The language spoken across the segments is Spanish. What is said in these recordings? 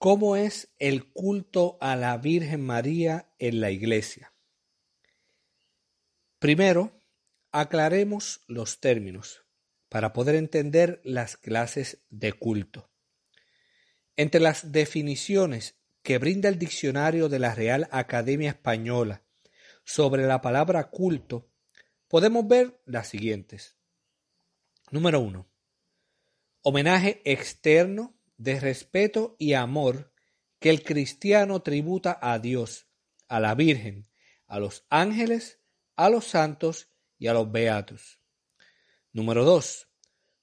¿Cómo es el culto a la Virgen María en la Iglesia? Primero, aclaremos los términos para poder entender las clases de culto. Entre las definiciones que brinda el diccionario de la Real Academia Española sobre la palabra culto, podemos ver las siguientes. Número uno. Homenaje externo de respeto y amor que el cristiano tributa a Dios, a la Virgen, a los ángeles, a los santos y a los beatos. Número 2.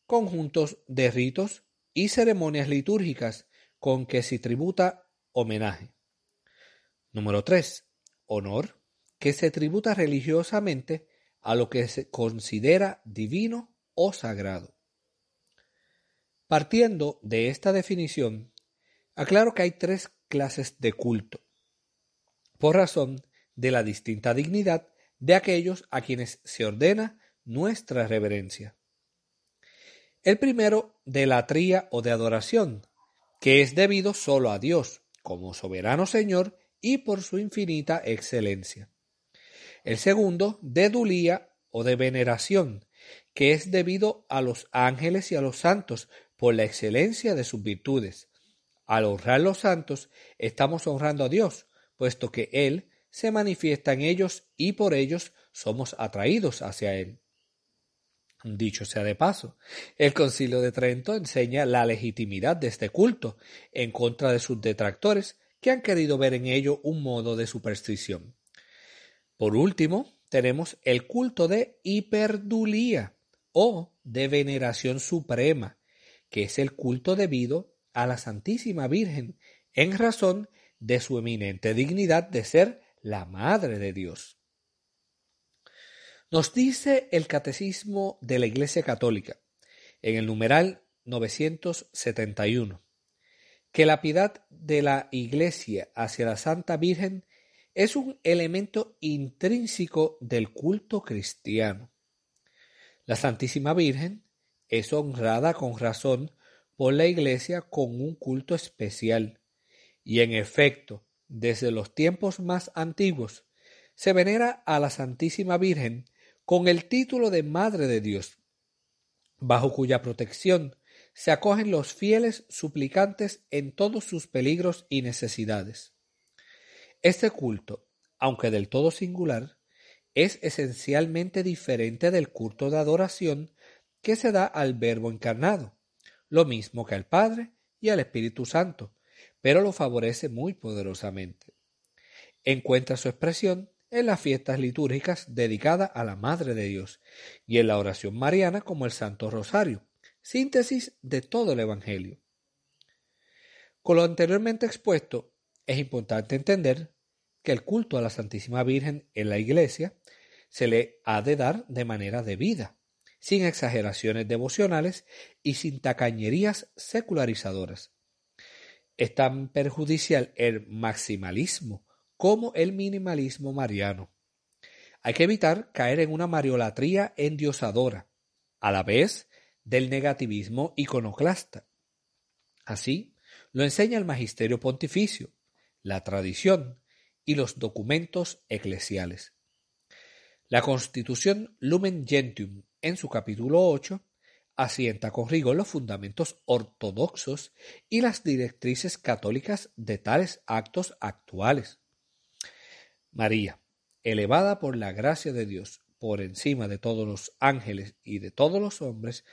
Conjuntos de ritos y ceremonias litúrgicas con que se tributa homenaje. Número 3. Honor que se tributa religiosamente a lo que se considera divino o sagrado. Partiendo de esta definición, aclaro que hay tres clases de culto, por razón de la distinta dignidad de aquellos a quienes se ordena nuestra reverencia. El primero de la tría o de adoración, que es debido solo a Dios, como soberano Señor y por su infinita excelencia. El segundo de dulía o de veneración, que es debido a los ángeles y a los santos por la excelencia de sus virtudes. Al honrar los santos, estamos honrando a Dios, puesto que Él se manifiesta en ellos y por ellos somos atraídos hacia Él. Dicho sea de paso, el Concilio de Trento enseña la legitimidad de este culto en contra de sus detractores que han querido ver en ello un modo de superstición. Por último, tenemos el culto de hiperdulía o de veneración suprema, que es el culto debido a la Santísima Virgen en razón de su eminente dignidad de ser la Madre de Dios. Nos dice el Catecismo de la Iglesia Católica, en el numeral 971, que la piedad de la Iglesia hacia la Santa Virgen es un elemento intrínseco del culto cristiano. La Santísima Virgen es honrada con razón por la Iglesia con un culto especial, y en efecto, desde los tiempos más antiguos, se venera a la Santísima Virgen con el título de Madre de Dios, bajo cuya protección se acogen los fieles suplicantes en todos sus peligros y necesidades. Este culto, aunque del todo singular, es esencialmente diferente del culto de adoración que se da al Verbo encarnado, lo mismo que al Padre y al Espíritu Santo, pero lo favorece muy poderosamente. Encuentra su expresión en las fiestas litúrgicas dedicadas a la Madre de Dios y en la oración mariana como el Santo Rosario, síntesis de todo el Evangelio. Con lo anteriormente expuesto, es importante entender que el culto a la Santísima Virgen en la Iglesia se le ha de dar de manera debida, sin exageraciones devocionales y sin tacañerías secularizadoras. Es tan perjudicial el maximalismo como el minimalismo mariano. Hay que evitar caer en una mariolatría endiosadora, a la vez del negativismo iconoclasta. Así lo enseña el magisterio pontificio, la tradición y los documentos eclesiales. La Constitución Lumen Gentium, en su capítulo 8, asienta con rigor los fundamentos ortodoxos y las directrices católicas de tales actos actuales. María, elevada por la gracia de Dios por encima de todos los ángeles y de todos los hombres,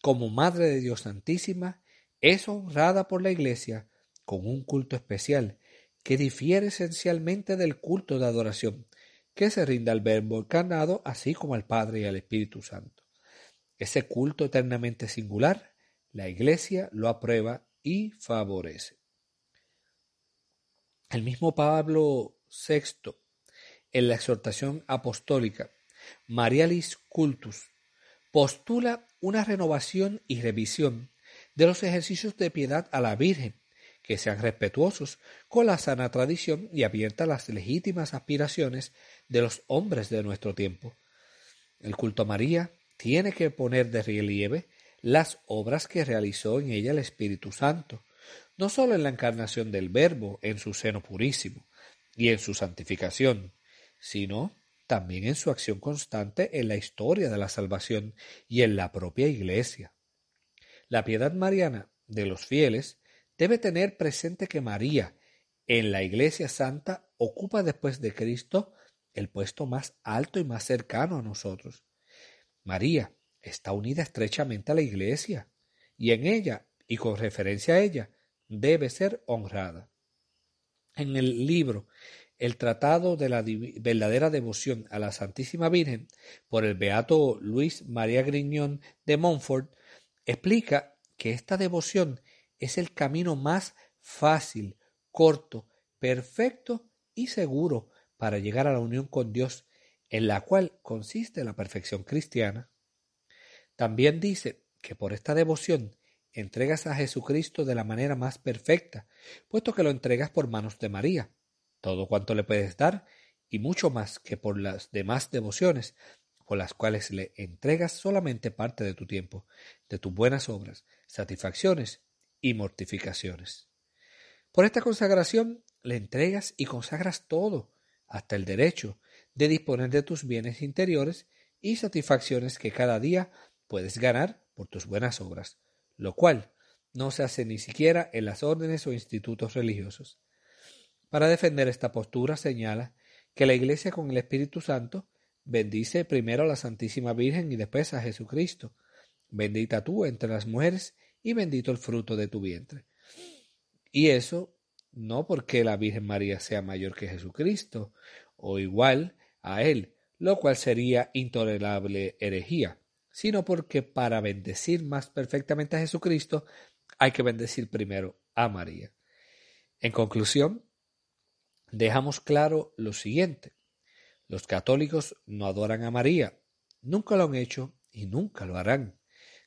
como Madre de Dios Santísima, es honrada por la Iglesia con un culto especial que difiere esencialmente del culto de adoración que se rinde al Verbo encarnado, así como al Padre y al Espíritu Santo. Ese culto eternamente singular La Iglesia lo aprueba y favorece. El mismo Pablo VI, en la exhortación apostólica Marialis Cultus, postula una renovación y revisión de los ejercicios de piedad a la Virgen, que sean respetuosos con la sana tradición y abierta a las legítimas aspiraciones de los hombres de nuestro tiempo. El culto a María tiene que poner de relieve las obras que realizó en ella el Espíritu Santo, no sólo en la encarnación del Verbo en su seno purísimo y en su santificación, sino también en su acción constante en la historia de la salvación y en la propia Iglesia. La piedad mariana de los fieles debe tener presente que María, en la Iglesia Santa, ocupa después de Cristo el puesto más alto y más cercano a nosotros. María está unida estrechamente a la Iglesia, y en ella, y con referencia a ella, debe ser honrada. En el libro El Tratado de la verdadera devoción a la Santísima Virgen, por el beato Luis María Griñón de Montfort, explica que esta devoción es el camino más fácil, corto, perfecto y seguro para llegar a la unión con Dios, en la cual consiste la perfección cristiana. También dice que por esta devoción entregas a Jesucristo de la manera más perfecta, puesto que lo entregas por manos de María, todo cuanto le puedes dar y mucho más que por las demás devociones, por las cuales le entregas solamente parte de tu tiempo, de tus buenas obras, satisfacciones y mortificaciones. Por esta consagración le entregas y consagras todo, hasta el derecho de disponer de tus bienes interiores y satisfacciones que cada día puedes ganar por tus buenas obras, lo cual no se hace ni siquiera en las órdenes o institutos religiosos. Para defender esta postura señala que la Iglesia con el Espíritu Santo bendice primero a la Santísima Virgen y después a Jesucristo. Bendita tú entre las mujeres y bendito el fruto de tu vientre. Y eso no porque la Virgen María sea mayor que Jesucristo o igual a él, lo cual sería intolerable herejía, sino porque para bendecir más perfectamente a Jesucristo hay que bendecir primero a María. En conclusión, dejamos claro lo siguiente. Los católicos no adoran a María, nunca lo han hecho y nunca lo harán.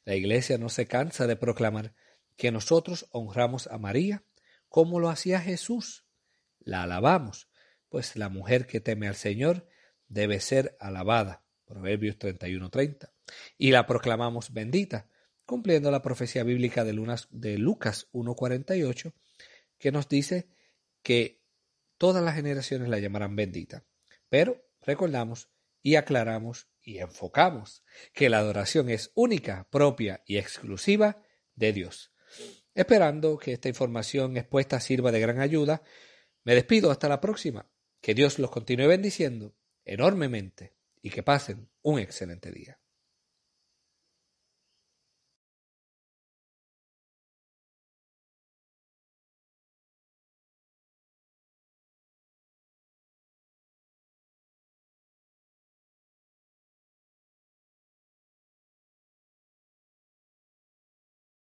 La Iglesia no se cansa de proclamar que nosotros honramos a María como lo hacía Jesús. La alabamos, pues la mujer que teme al Señor debe ser alabada. Proverbios 31:30. Y la proclamamos bendita, cumpliendo la profecía bíblica de, de Lucas 1:48, que nos dice que todas las generaciones la llamarán bendita. Pero recordamos y aclaramos y enfocamos que la adoración es única, propia y exclusiva de Dios. Esperando que esta información expuesta sirva de gran ayuda, me despido hasta la próxima. Que Dios los continúe bendiciendo enormemente y que pasen un excelente día.